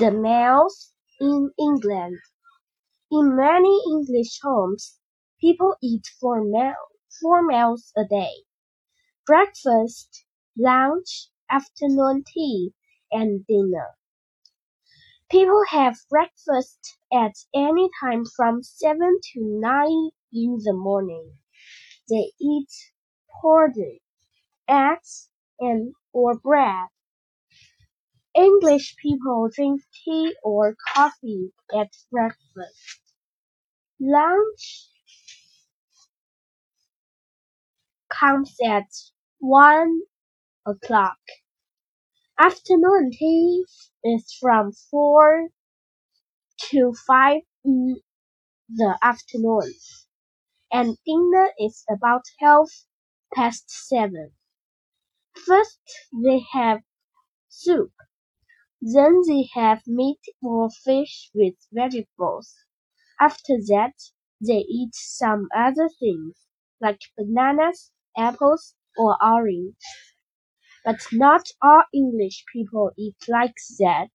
The meals in England. In many English homes, people eat four, meal, four meals a day. Breakfast, lunch, afternoon tea, and dinner. People have breakfast at any time from 7 to 9 in the morning. They eat porridge, eggs, and or bread. English people drink tea or coffee at breakfast. Lunch comes at one o'clock. Afternoon tea is from four to five in the afternoon, and dinner is about half past seven. First, they have soup. Then they have meat or fish with vegetables. After that, they eat some other things, like bananas, apples, or oranges. But not all English people eat like that.